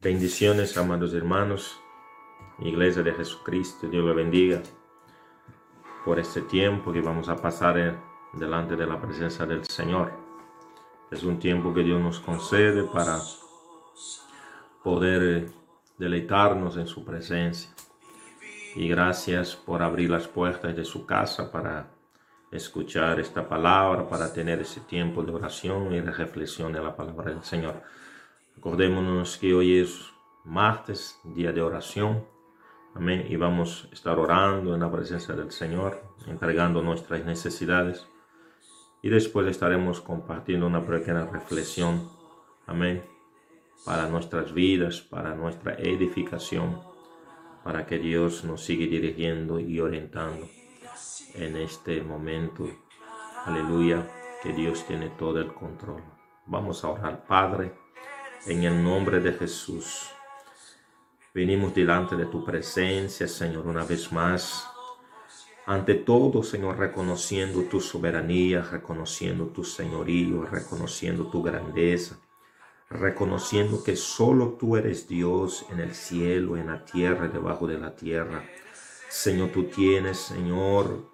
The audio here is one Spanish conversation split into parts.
Bendiciones, amados hermanos, Iglesia de Jesucristo, Dios lo bendiga por este tiempo que vamos a pasar delante de la presencia del Señor. Es un tiempo que Dios nos concede para poder deleitarnos en su presencia. Y gracias por abrir las puertas de su casa para escuchar esta palabra, para tener ese tiempo de oración y de reflexión de la palabra del Señor. Acordémonos que hoy es martes, día de oración. Amén. Y vamos a estar orando en la presencia del Señor, entregando nuestras necesidades. Y después estaremos compartiendo una pequeña reflexión. Amén. Para nuestras vidas, para nuestra edificación, para que Dios nos siga dirigiendo y orientando en este momento. Aleluya, que Dios tiene todo el control. Vamos a orar, Padre en el nombre de Jesús. Venimos delante de tu presencia, Señor, una vez más. Ante todo, Señor, reconociendo tu soberanía, reconociendo tu señorío, reconociendo tu grandeza, reconociendo que solo tú eres Dios en el cielo, en la tierra debajo de la tierra. Señor, tú tienes, Señor,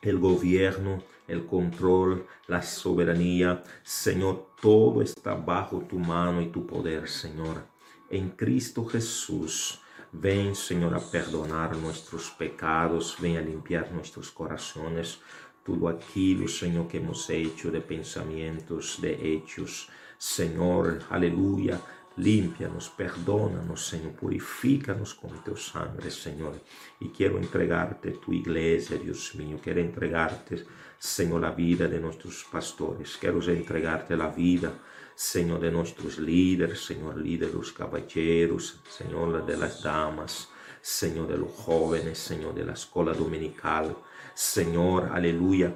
el gobierno, el control, la soberanía. Señor, todo está bajo tu mano y tu poder, Señor. En Cristo Jesús. Ven, Señor, a perdonar nuestros pecados, ven a limpiar nuestros corazones, todo aquello, Señor, que hemos hecho de pensamientos, de hechos. Señor, aleluya, Límpianos, perdónanos, Señor, purifícanos con tu sangre, Señor. Y quiero entregarte tu iglesia, Dios mío. Quiero entregarte, Señor, la vida de nuestros pastores. Quiero entregarte la vida, Señor, de nuestros líderes, Señor, líder de los caballeros, Señor, de las damas, Señor, de los jóvenes, Señor, de la escuela dominical. Señor, aleluya.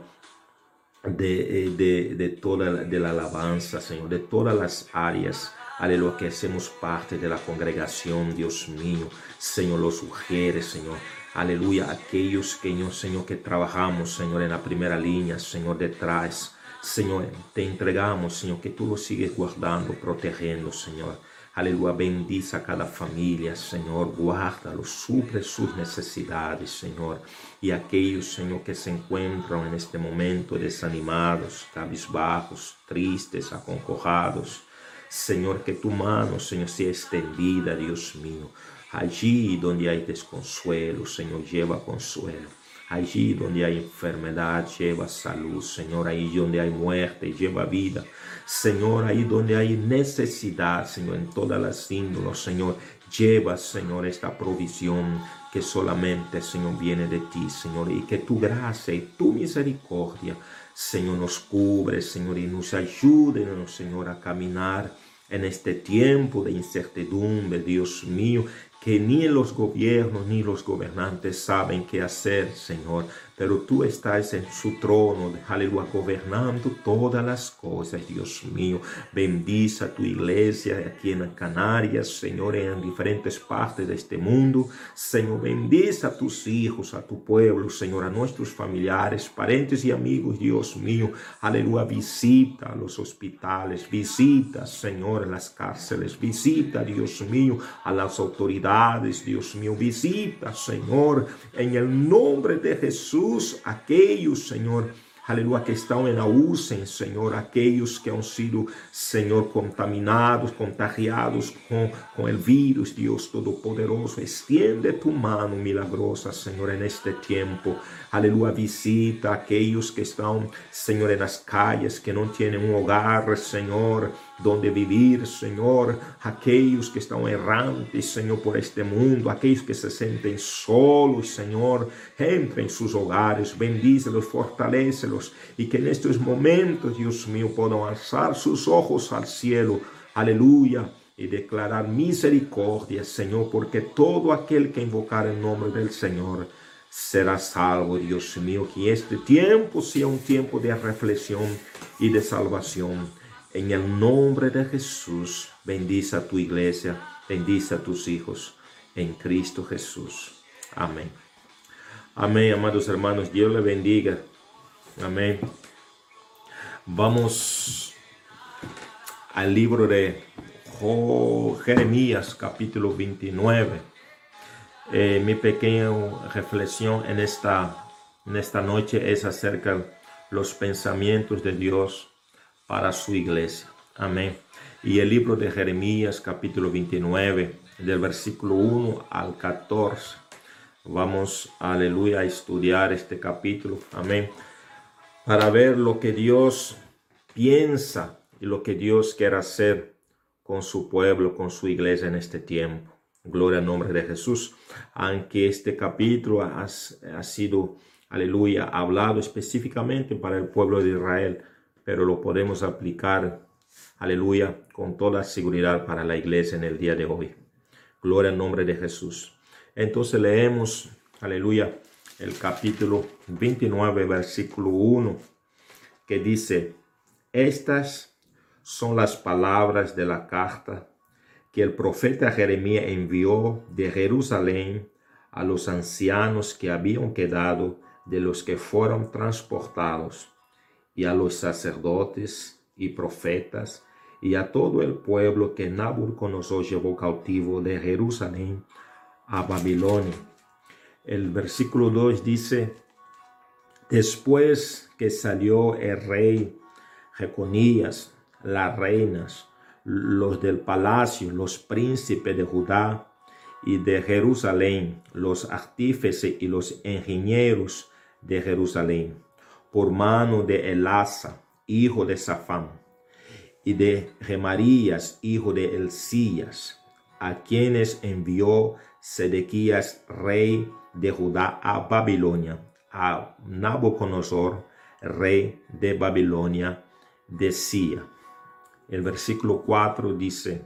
De, eh, de, de toda de la alabanza, Señor, de todas las áreas Aleluya, que hacemos parte de la congregación, Dios mío. Señor, los mujeres, Señor. Aleluya, aquellos que, Señor, que trabajamos, Señor, en la primera línea, Señor, detrás. Señor, te entregamos, Señor, que tú los sigues guardando, protegiendo, Señor. Aleluya, bendice a cada familia, Señor, guárdalo, suple sus necesidades, Señor. Y aquellos, Señor, que se encuentran en este momento desanimados, cabizbajos, tristes, aconcojados, Señor, que tu mano, Señor, sea extendida, Dios mío. Allí donde hay desconsuelo, Señor, lleva consuelo. Allí donde hay enfermedad, lleva salud, Señor. Ahí donde hay muerte, lleva vida. Señor, ahí donde hay necesidad, Señor, en todas las índoles, Señor, lleva, Señor, esta provisión que solamente, Señor, viene de ti, Señor. Y que tu gracia y tu misericordia Señor, nos cubre, Señor, y nos ayude, Señor, a caminar en este tiempo de incertidumbre, Dios mío, que ni los gobiernos ni los gobernantes saben qué hacer, Señor, pero tú estás en su trono, aleluya, gobernando todas las cosas, Dios mío. Bendice a tu iglesia aquí en Canarias, Señor, en diferentes partes de este mundo. Señor, bendice a tus hijos, a tu pueblo, Señor, a nuestros familiares, parentes y amigos, Dios mío. Aleluya, visita a los hospitales, visita, Señor, las cárceles, visita, Dios mío, a las autoridades, Dios mío, visita, Señor, en el nombre de Jesús aquellos, Señor, aleluya, que están en ausen, Señor, aquellos que han sido, Señor, contaminados, contagiados con, con el virus, Dios Todopoderoso, extiende tu mano milagrosa, Señor, en este tiempo, aleluya, visita aquellos que están, Señor, en las calles, que no tienen un hogar, Señor, donde vivir, Señor, aquellos que están errantes, Señor, por este mundo, aquellos que se sienten solos, Señor, entra en sus hogares, bendícelos, fortalecelos y que en estos momentos, Dios mío, puedan alzar sus ojos al cielo, aleluya, y declarar misericordia, Señor, porque todo aquel que invocar el nombre del Señor será salvo, Dios mío, que este tiempo sea un tiempo de reflexión y de salvación. En el nombre de Jesús, bendice a tu iglesia, bendice a tus hijos, en Cristo Jesús. Amén. Amén, amados hermanos, Dios le bendiga. Amén. Vamos al libro de Jeremías capítulo 29. Eh, mi pequeña reflexión en esta, en esta noche es acerca de los pensamientos de Dios para su iglesia. Amén. Y el libro de Jeremías capítulo 29, del versículo 1 al 14. Vamos, aleluya, a estudiar este capítulo. Amén. Para ver lo que Dios piensa y lo que Dios quiere hacer con su pueblo, con su iglesia en este tiempo. Gloria al nombre de Jesús. Aunque este capítulo ha, ha sido, aleluya, hablado específicamente para el pueblo de Israel, pero lo podemos aplicar, aleluya, con toda seguridad para la iglesia en el día de hoy. Gloria al nombre de Jesús. Entonces leemos, aleluya, el capítulo 29, versículo 1, que dice, estas son las palabras de la carta que el profeta Jeremías envió de Jerusalén a los ancianos que habían quedado de los que fueron transportados, y a los sacerdotes y profetas, y a todo el pueblo que Nabucodonosor llevó cautivo de Jerusalén a Babilonia. El versículo 2 dice, después que salió el rey Jeconías las reinas, los del palacio, los príncipes de Judá y de Jerusalén, los artífices y los ingenieros de Jerusalén, por mano de Elasa, hijo de Safán, y de Gemarías, hijo de Elías, a quienes envió Sedequías, rey de Judá, a Babilonia, a Nabucodonosor, rey de Babilonia, decía. El versículo 4 dice,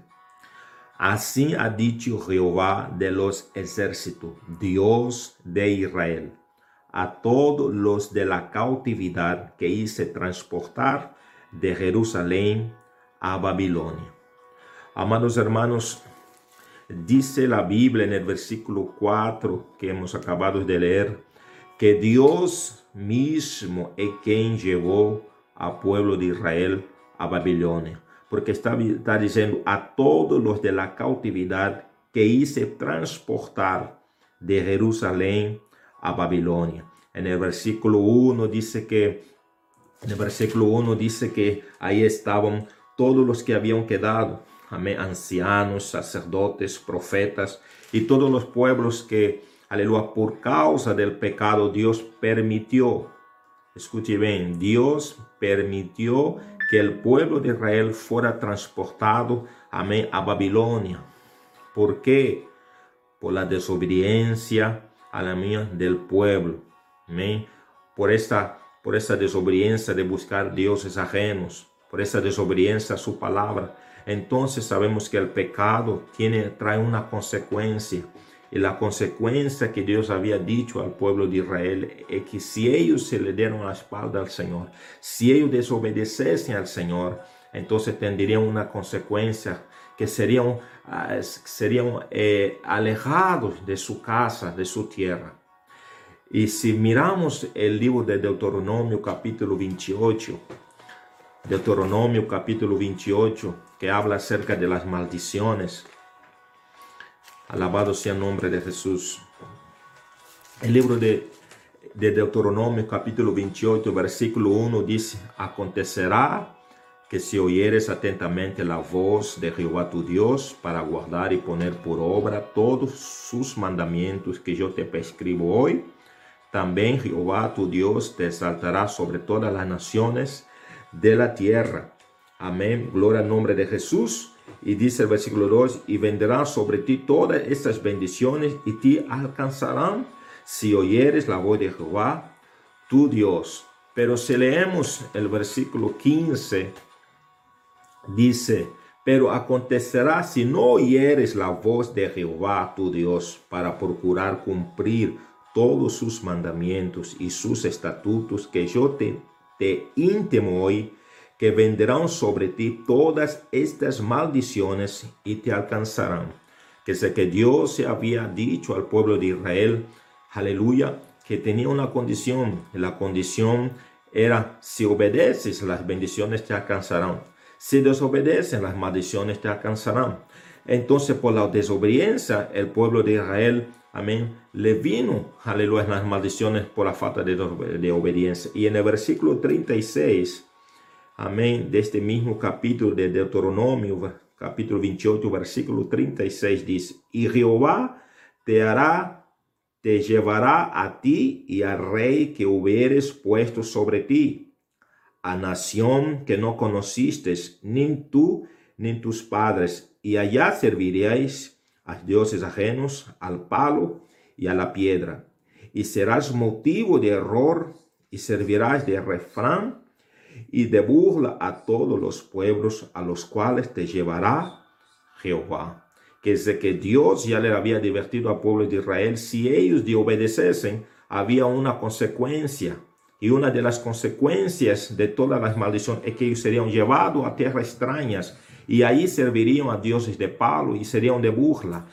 Así ha dicho Jehová de los ejércitos, Dios de Israel, a todos los de la cautividad que hice transportar de Jerusalén a Babilonia. Amados hermanos, dice la Biblia en el versículo 4 que hemos acabado de leer, que Dios mismo es quien llevó al pueblo de Israel a Babilonia porque está, está diciendo a todos los de la cautividad que hice transportar de Jerusalén a Babilonia. En el versículo 1 dice que, en el versículo 1 dice que ahí estaban todos los que habían quedado, amén, ancianos, sacerdotes, profetas y todos los pueblos que, aleluya, por causa del pecado Dios permitió, escuche bien, Dios permitió que el pueblo de Israel fuera transportado amén, a Babilonia. ¿Por qué? Por la desobediencia a la mía del pueblo. Amén. Por esta, por esta desobediencia de buscar dioses ajenos, por esa desobediencia a su palabra. Entonces sabemos que el pecado tiene, trae una consecuencia y la consecuencia que Dios había dicho al pueblo de Israel es que si ellos se le dieron la espalda al Señor, si ellos desobedecesen al Señor, entonces tendrían una consecuencia que serían, ah, serían eh, alejados de su casa, de su tierra. Y si miramos el libro de Deuteronomio capítulo 28, Deuteronomio capítulo 28, que habla acerca de las maldiciones, Alabado sea el nombre de Jesús. El libro de, de Deuteronomio capítulo 28, versículo 1 dice, acontecerá que si oyeres atentamente la voz de Jehová tu Dios para guardar y poner por obra todos sus mandamientos que yo te prescribo hoy, también Jehová tu Dios te exaltará sobre todas las naciones de la tierra. Amén. Gloria al nombre de Jesús. Y dice el versículo 2, y vendrán sobre ti todas estas bendiciones y te alcanzarán si oyeres la voz de Jehová, tu Dios. Pero si leemos el versículo 15, dice, pero acontecerá si no oyeres la voz de Jehová, tu Dios, para procurar cumplir todos sus mandamientos y sus estatutos que yo te, te intimo hoy, que vendrán sobre ti todas estas maldiciones y te alcanzarán. Que sé que Dios se había dicho al pueblo de Israel, aleluya, que tenía una condición. La condición era, si obedeces, las bendiciones te alcanzarán. Si desobedecen, las maldiciones te alcanzarán. Entonces, por la desobediencia, el pueblo de Israel, amén, le vino, aleluya, las maldiciones por la falta de, de obediencia. Y en el versículo 36, amén, de este mismo capítulo de Deuteronomio, capítulo 28, versículo 36, dice, y Jehová te hará, te llevará a ti y al rey que hubieres puesto sobre ti, a nación que no conociste, ni tú ni tus padres, y allá serviríais a dioses ajenos, al palo y a la piedra, y serás motivo de error, y servirás de refrán y de burla a todos los pueblos a los cuales te llevará Jehová. Que es de que Dios ya le había divertido al pueblo de Israel, si ellos de obedecesen, había una consecuencia. Y una de las consecuencias de todas las maldiciones es que ellos serían llevados a tierras extrañas y ahí servirían a dioses de palo y serían de burla.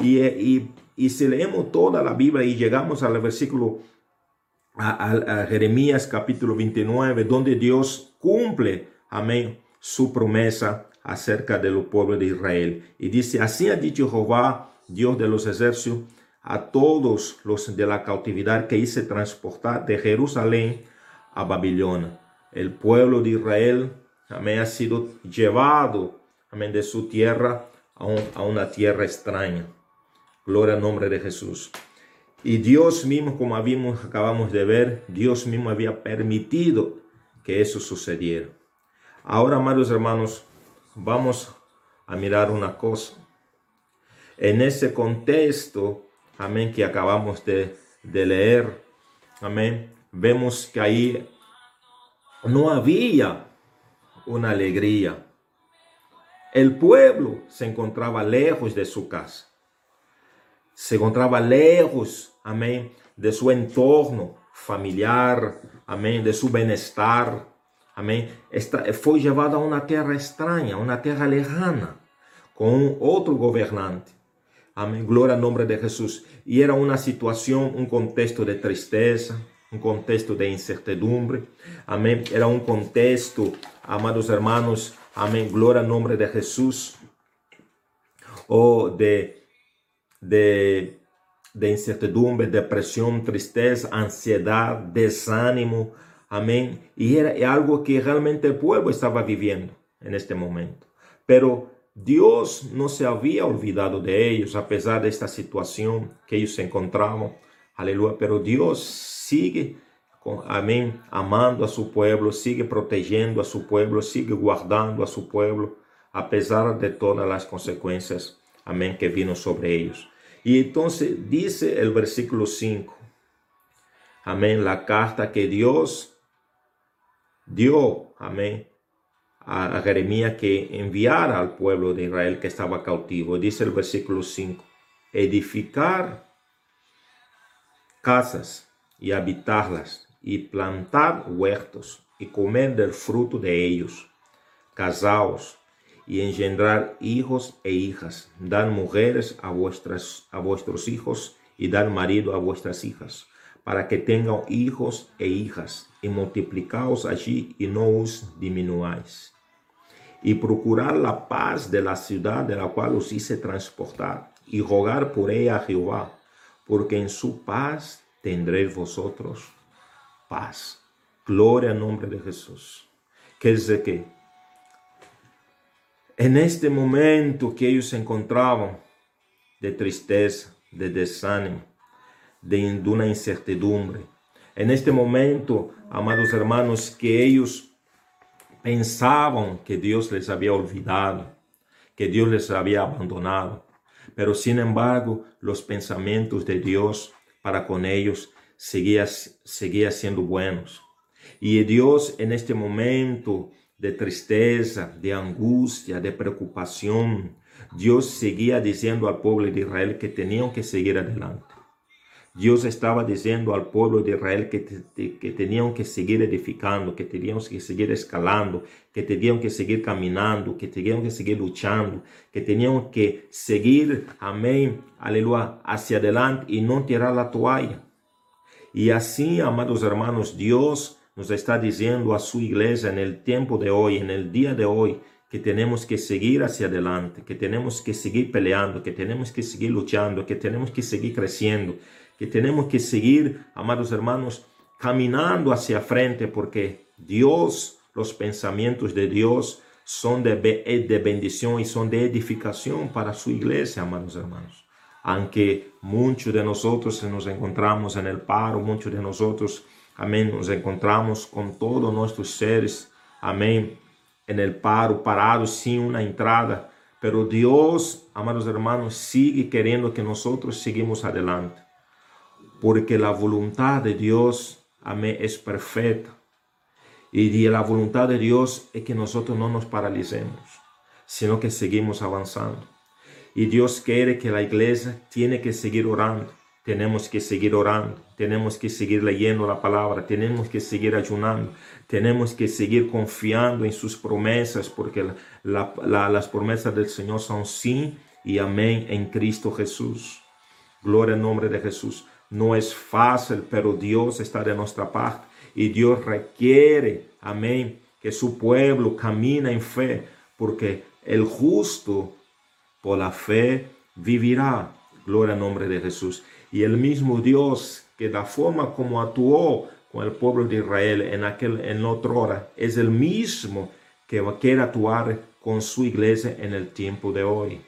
Y, y, y si leemos toda la Biblia y llegamos al versículo a, Jeremías capítulo 29, donde Dios cumple, amén, su promesa acerca de los pueblos de Israel. Y dice, así ha dicho Jehová, Dios de los ejércitos, a todos los de la cautividad que hice transportar de Jerusalén a Babilonia. El pueblo de Israel, amén, ha sido llevado, amén, de su tierra a, una tierra extraña. Gloria al nombre de Jesús. Y Dios mismo, como habíamos, acabamos de ver, Dios mismo había permitido que eso sucediera. Ahora, amados hermanos, vamos a mirar una cosa. En ese contexto, amén, que acabamos de, de leer, amén, vemos que ahí no había una alegría. El pueblo se encontraba lejos de su casa se encontraba lejos, amén, de su entorno familiar, amén, de su bienestar, amén. Esta, fue llevado a una tierra extraña, una tierra lejana, con otro gobernante. Amén, gloria al nombre de Jesús. Y era una situación, un contexto de tristeza, un contexto de incertidumbre. Amén, era un contexto, amados hermanos, amén, gloria al nombre de Jesús. O de de, de incertidumbre, depresión, tristeza, ansiedad, desánimo. Amén. Y era algo que realmente el pueblo estaba viviendo en este momento. Pero Dios no se había olvidado de ellos a pesar de esta situación que ellos se encontraban. Aleluya. Pero Dios sigue, amén, amando a su pueblo, sigue protegiendo a su pueblo, sigue guardando a su pueblo, a pesar de todas las consecuencias amén, que vino sobre ellos. Y entonces dice el versículo 5, amén, la carta que Dios dio, amén, a, Jeremías que enviara al pueblo de Israel que estaba cautivo. Dice el versículo 5, edificar casas y habitarlas y plantar huertos y comer del fruto de ellos, casaos y engendrar hijos e hijas. Dan mujeres a, vuestros hijos y dan marido a vuestras hijas, para que tengan hijos e hijas, y multiplicaos allí y no os diminuáis. Y procurar la paz de la ciudad de la cual os hice transportar, y rogar por ella a Jehová, porque en su paz tendréis vosotros paz. Gloria al nombre de Jesús. ¿Qué dice que en este momento que ellos se encontraban de tristeza, de desánimo, de una incertidumbre, en este momento, amados hermanos, que ellos pensaban que Dios les había olvidado, que Dios les había abandonado, pero sin embargo, los pensamientos de Dios para con ellos seguían seguía siendo buenos. Y Dios en este momento de tristeza, de angustia, de preocupación, Dios seguía diciendo al pueblo de Israel que tenían que seguir adelante. Dios estaba diciendo al pueblo de Israel que, que tenían que seguir edificando, que tenían que seguir escalando, que tenían que seguir caminando, que tenían que seguir luchando, que tenían que seguir, amén, aleluya, hacia adelante y no tirar la toalla. Y así, amados hermanos, Dios nos está diciendo a su iglesia en el tiempo de hoy, en el día de hoy, que tenemos que seguir hacia adelante, que tenemos que seguir peleando, que tenemos que seguir luchando, que tenemos que seguir creciendo, que tenemos que seguir, amados hermanos, caminando hacia frente, porque Dios, los pensamientos de Dios son de, de bendición y son de edificación para su iglesia, amados hermanos. Aunque muchos de nosotros nos encontramos en el paro, muchos de nosotros, amén, nos encontramos con todos nuestros seres, amén, en el paro, parados sin una entrada. Pero Dios, amados hermanos, sigue queriendo que nosotros sigamos adelante. Porque la voluntad de Dios, amén, es perfecta. Y la voluntad de Dios es que nosotros no nos paralicemos, sino que seguimos avanzando. Y Dios quiere que la iglesia tiene que seguir orando. Tenemos que seguir orando, tenemos que seguir leyendo la palabra, tenemos que seguir ayunando, tenemos que seguir confiando en sus promesas, porque las promesas del Señor son sí y amén en Cristo Jesús. Gloria al nombre de Jesús. No es fácil, pero Dios está de nuestra parte y Dios requiere, amén, que su pueblo camine en fe, porque el justo por la fe vivirá. Gloria al nombre de Jesús. Y el mismo Dios que la forma como actuó con el pueblo de Israel en aquel en otra hora es el mismo que quiere actuar con su iglesia en el tiempo de hoy.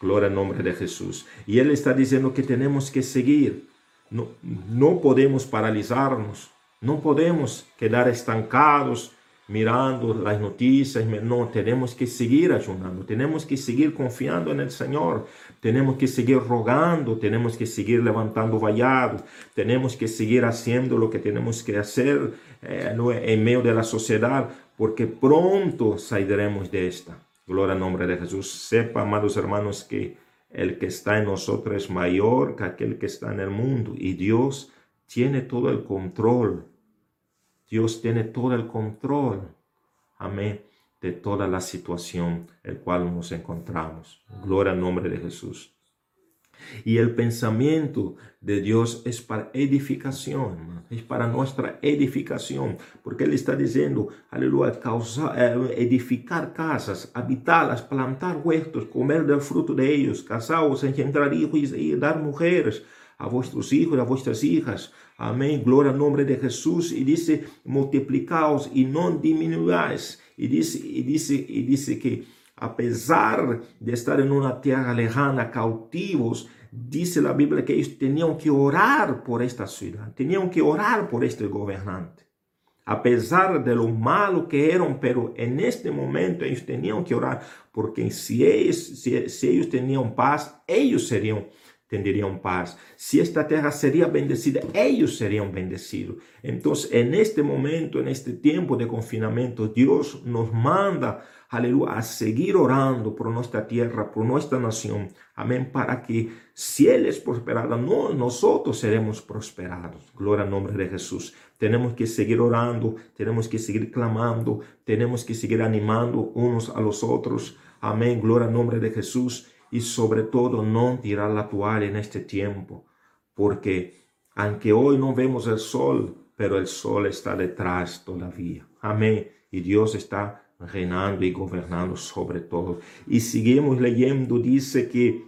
Gloria al nombre de Jesús. Y Él está diciendo que tenemos que seguir. No, no podemos paralizarnos. No podemos quedar estancados mirando las noticias, no, tenemos que seguir ayunando, tenemos que seguir confiando en el Señor, tenemos que seguir rogando, tenemos que seguir levantando vallados, tenemos que seguir haciendo lo que tenemos que hacer eh, en medio de la sociedad, porque pronto saldremos de esta. Gloria al nombre de Jesús. Sepa, amados hermanos, que el que está en nosotros es mayor que aquel que está en el mundo y Dios tiene todo el control Dios tiene todo el control, amén, de toda la situación en la cual nos encontramos. Gloria al nombre de Jesús. Y el pensamiento de Dios es para edificación, es para nuestra edificación, porque Él está diciendo, aleluya, eh, edificar casas, habitarlas, plantar huertos, comer del fruto de ellos, casados, engendrar hijos y dar mujeres a vuestros hijos, a vuestras hijas. Amén. Gloria al nombre de Jesús. Y dice, multiplicaos y no disminuáis. Y dice, y dice, y dice que a pesar de estar en una tierra lejana, cautivos, dice la Biblia que ellos tenían que orar por esta ciudad, tenían que orar por este gobernante. A pesar de lo malo que eran, pero en este momento ellos tenían que orar, porque si ellos, si, ellos tenían paz, ellos serían tendrían paz. Si esta tierra sería bendecida, ellos serían bendecidos. Entonces, en este momento, en este tiempo de confinamiento, Dios nos manda, aleluya, a seguir orando por nuestra tierra, por nuestra nación. Amén, para que si Él es prosperado, no, nosotros seremos prosperados. Gloria al nombre de Jesús. Tenemos que seguir orando, tenemos que seguir clamando, tenemos que seguir animando unos a los otros. Amén, gloria al nombre de Jesús y sobre todo no tirar la toalla en este tiempo, porque aunque hoy no vemos el sol, pero el sol está detrás todavía. Amén. Y Dios está reinando y gobernando sobre todo. Y seguimos leyendo, dice que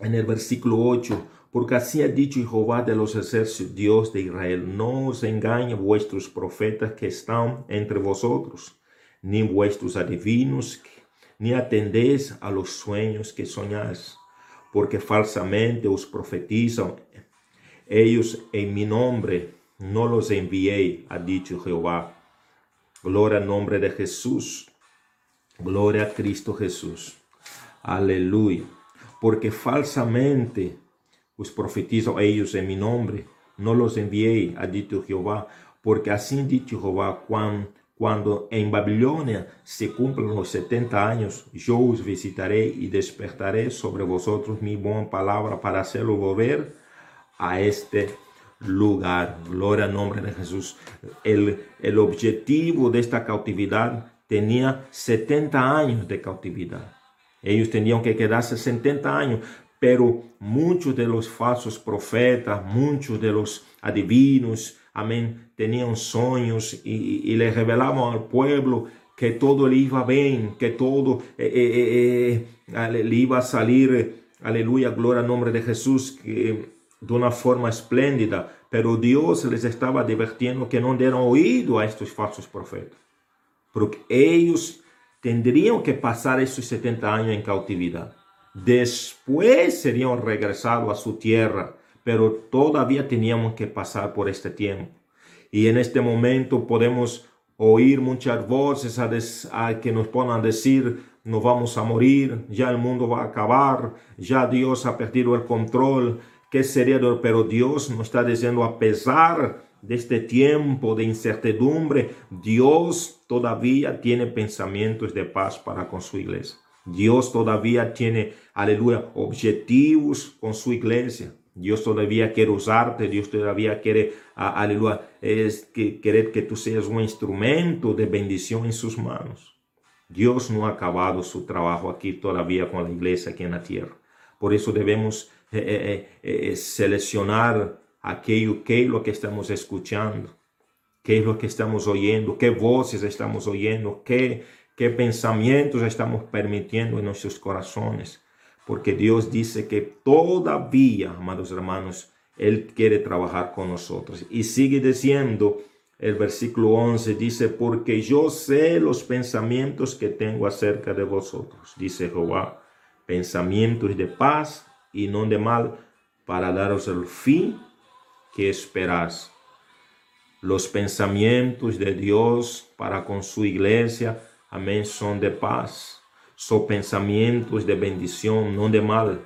en el versículo 8, porque así ha dicho Jehová de los ejércitos, Dios de Israel, no os engañen vuestros profetas que están entre vosotros, ni vuestros adivinos ni atendéis a los sueños que soñáis, porque falsamente os profetizan. Ellos en mi nombre no los envié, ha dicho Jehová. Gloria al nombre de Jesús. Gloria a Cristo Jesús. Aleluya. Porque falsamente os profetizan ellos en mi nombre. No los envié, ha dicho Jehová. Porque así dicho Jehová, cuando cuando en Babilonia se cumplan los setenta años, yo os visitaré y despertaré sobre vosotros mi buena palabra para hacerlo volver a este lugar. Gloria al nombre de Jesús. El, el objetivo de esta cautividad tenía 70 años de cautividad. Ellos tenían que quedarse 70 años, pero muchos de los falsos profetas, muchos de los adivinos, amén, tenían sueños y, y le revelaban al pueblo que todo le iba bien, que todo eh, eh, eh, le iba a salir, aleluya, gloria al nombre de Jesús, de una forma espléndida, pero Dios les estaba advirtiendo que no dieran oído a estos falsos profetas, porque ellos tendrían que pasar esos 70 años en cautividad. Después serían regresados a su tierra, pero todavía teníamos que pasar por este tiempo. Y en este momento podemos oír muchas voces a, que nos a decir, no vamos a morir, ya el mundo va a acabar, ya Dios ha perdido el control, ¿qué sería? Pero Dios nos está diciendo, a pesar de este tiempo de incertidumbre, Dios todavía tiene pensamientos de paz para con su iglesia. Dios todavía tiene, aleluya, objetivos con su iglesia. Dios todavía quiere usarte, Dios todavía quiere, aleluya, es que querer que tú seas un instrumento de bendición en sus manos. Dios no ha acabado su trabajo aquí todavía con la iglesia aquí en la tierra. Por eso debemos eh, eh, eh, seleccionar aquello que es lo que estamos escuchando, qué es lo que estamos oyendo, qué voces estamos oyendo, qué, qué pensamientos estamos permitiendo en nuestros corazones porque Dios dice que todavía, amados hermanos, Él quiere trabajar con nosotros. Y sigue diciendo, el versículo 11 dice, porque yo sé los pensamientos que tengo acerca de vosotros, dice Jehová, pensamientos de paz y no de mal, para daros el fin que esperás. Los pensamientos de Dios para con su iglesia, amén, son de paz son pensamientos de bendición, no de mal.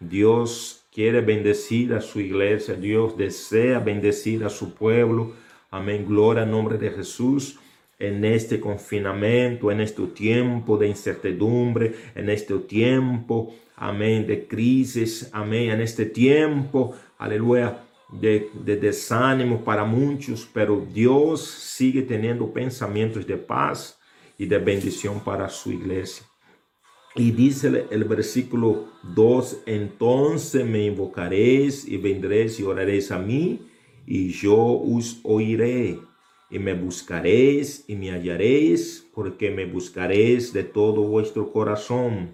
Dios quiere bendecir a su iglesia, Dios desea bendecir a su pueblo. Amén, gloria al nombre de Jesús. En este confinamiento, en este tiempo de incertidumbre, en este tiempo, amén, de crisis, amén, en este tiempo, aleluya, de, de, desánimo para muchos, pero Dios sigue teniendo pensamientos de paz y de bendición para su iglesia. Y dice el versículo 2, entonces me invocaréis y vendréis y oraréis a mí, y yo os oiré, y me buscaréis y me hallaréis, porque me buscaréis de todo vuestro corazón,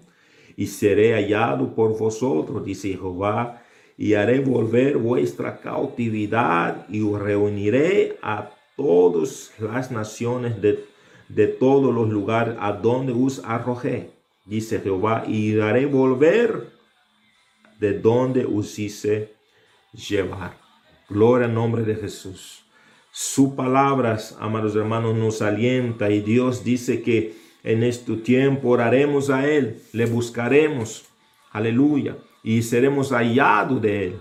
y seré hallado por vosotros, dice Jehová, y haré volver vuestra cautividad, y os reuniré a todas las naciones de, de todos los lugares a donde os arrojé dice Jehová, y haré volver de donde os hice llevar. Gloria al nombre de Jesús. Sus palabras, amados hermanos, nos alienta y Dios dice que en este tiempo oraremos a Él, le buscaremos, aleluya, y seremos hallados de Él.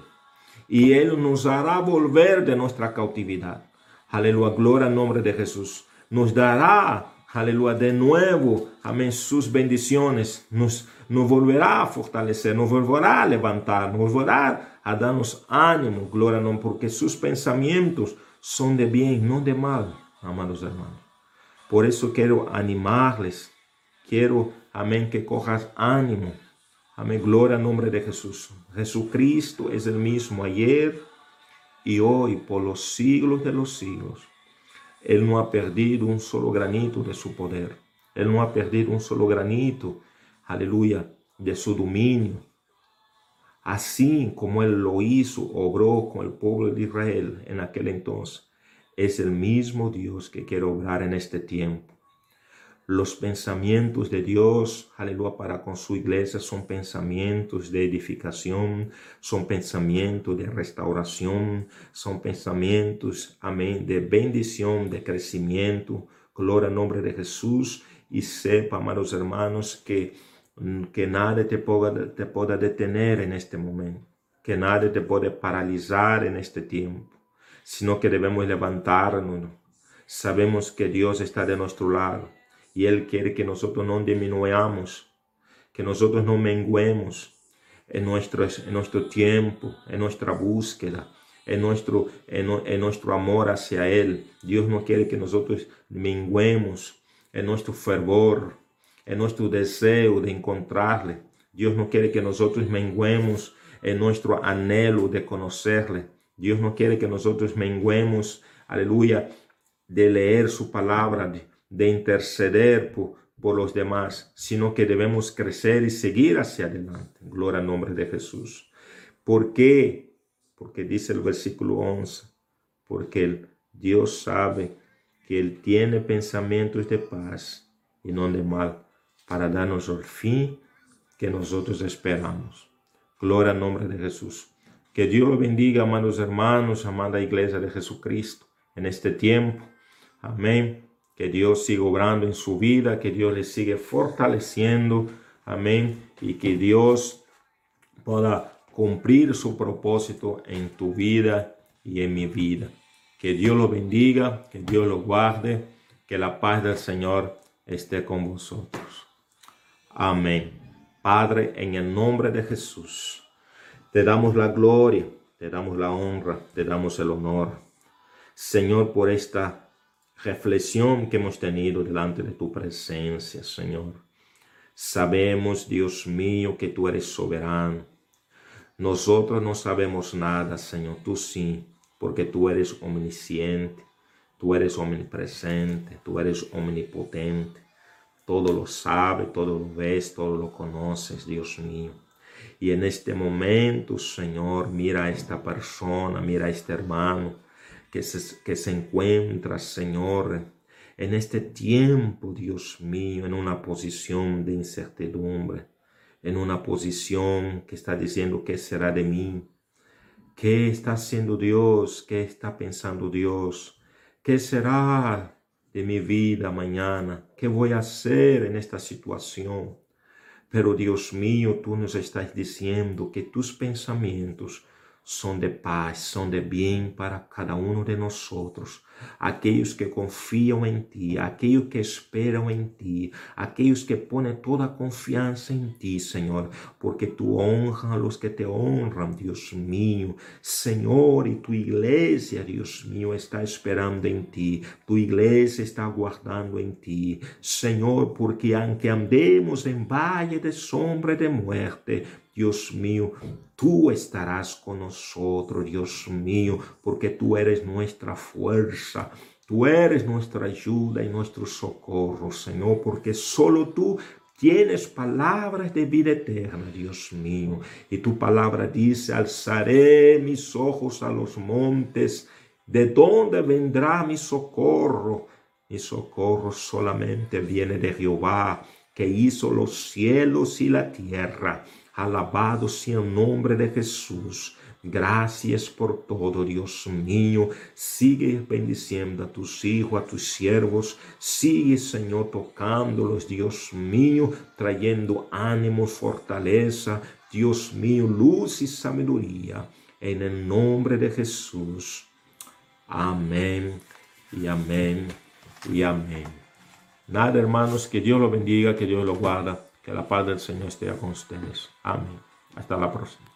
Y Él nos hará volver de nuestra cautividad. Aleluya, gloria al nombre de Jesús. Nos dará aleluya, de nuevo, amén, sus bendiciones nos, nos volverá a fortalecer, nos volverá a levantar, nos volverá a darnos ánimo, gloria no, porque sus pensamientos son de bien, no de mal, amados hermanos. Por eso quiero animarles, quiero, amén, que cojas ánimo. Amén, gloria al nombre de Jesús. Jesucristo es el mismo ayer y hoy por los siglos de los siglos. Él no ha perdido un solo granito de su poder. Él no ha perdido un solo granito, aleluya, de su dominio. Así como Él lo hizo, obró con el pueblo de Israel en aquel entonces, es el mismo Dios que quiere obrar en este tiempo. Los pensamientos de Dios, aleluya, para con su iglesia son pensamientos de edificación, son pensamientos de restauración, son pensamientos, amén, de bendición, de crecimiento. Gloria al nombre de Jesús y sepa, amados hermanos, que, que nada te pueda, te pueda detener en este momento, que nada te puede paralizar en este tiempo, sino que debemos levantarnos. Sabemos que Dios está de nuestro lado y Él quiere que nosotros no disminuyamos, que nosotros no menguemos en nuestro, en nuestro tiempo, en nuestra búsqueda, en nuestro, en, en nuestro amor hacia Él. Dios no quiere que nosotros menguemos en nuestro fervor, en nuestro deseo de encontrarle. Dios no quiere que nosotros menguemos en nuestro anhelo de conocerle. Dios no quiere que nosotros menguemos, aleluya, de leer su palabra, interceder por, por los demás, sino que debemos crecer y seguir hacia adelante. Gloria al nombre de Jesús. ¿Por qué? Porque dice el versículo 11, porque Dios sabe que Él tiene pensamientos de paz y no de mal, para darnos el fin que nosotros esperamos. Gloria al nombre de Jesús. Que Dios lo bendiga, amados hermanos, amada iglesia de Jesucristo, en este tiempo. Amén. Que Dios siga obrando en su vida, que Dios le siga fortaleciendo. Amén. Y que Dios pueda cumplir su propósito en tu vida y en mi vida. Que Dios lo bendiga, que Dios lo guarde, que la paz del Señor esté con vosotros. Amén. Padre, en el nombre de Jesús, te damos la gloria, te damos la honra, te damos el honor. Señor, por esta reflexión que hemos tenido delante de tu presencia, Señor. Sabemos, Dios mío, que tú eres soberano. Nosotros no sabemos nada, Señor, tú sí, porque tú eres omnisciente, tú eres omnipresente, tú eres omnipotente todo lo sabe, todo lo ves, todo lo conoces, Dios mío. Y en este momento, Señor, mira a esta persona, mira a este hermano que se, que se encuentra, Señor, en este tiempo, Dios mío, en una posición de incertidumbre, en una posición que está diciendo, ¿qué será de mí? ¿Qué está haciendo Dios? ¿Qué está pensando Dios? ¿Qué será de mi vida mañana, qué voy a hacer en esta situación. Pero Dios mío, tú nos estás diciendo que tus pensamientos son de paz, son de bien para cada uno de nosotros. Aquellos que confían en ti, aquellos que esperan en ti, aquellos que ponen toda confianza en ti, Señor, porque tú honras a los que te honran, Dios mío. Señor, y tu iglesia, Dios mío, está esperando en ti. Tu iglesia está guardando en ti. Señor, porque aunque andemos en valle de sombra de muerte, Dios mío, tú estarás con nosotros, Dios mío, porque tú eres nuestra fuerza. Tú eres nuestra ayuda y nuestro socorro, Señor, porque solo tú tienes palabras de vida eterna, Dios mío. Y tu palabra dice, alzaré mis ojos a los montes, ¿de dónde vendrá mi socorro? Mi socorro solamente viene de Jehová, que hizo los cielos y la tierra. Alabado sea el nombre de Jesús. Gracias por todo, Dios mío. Sigue bendiciendo a tus hijos, a tus siervos. Sigue, Señor, tocándolos, Dios mío, trayendo ánimo, fortaleza. Dios mío, luz y sabiduría. En el nombre de Jesús. Amén y amén y amén. Nada, hermanos, que Dios lo bendiga, que Dios lo guarda. Que la paz del Señor esté con ustedes. Amén. Hasta la próxima.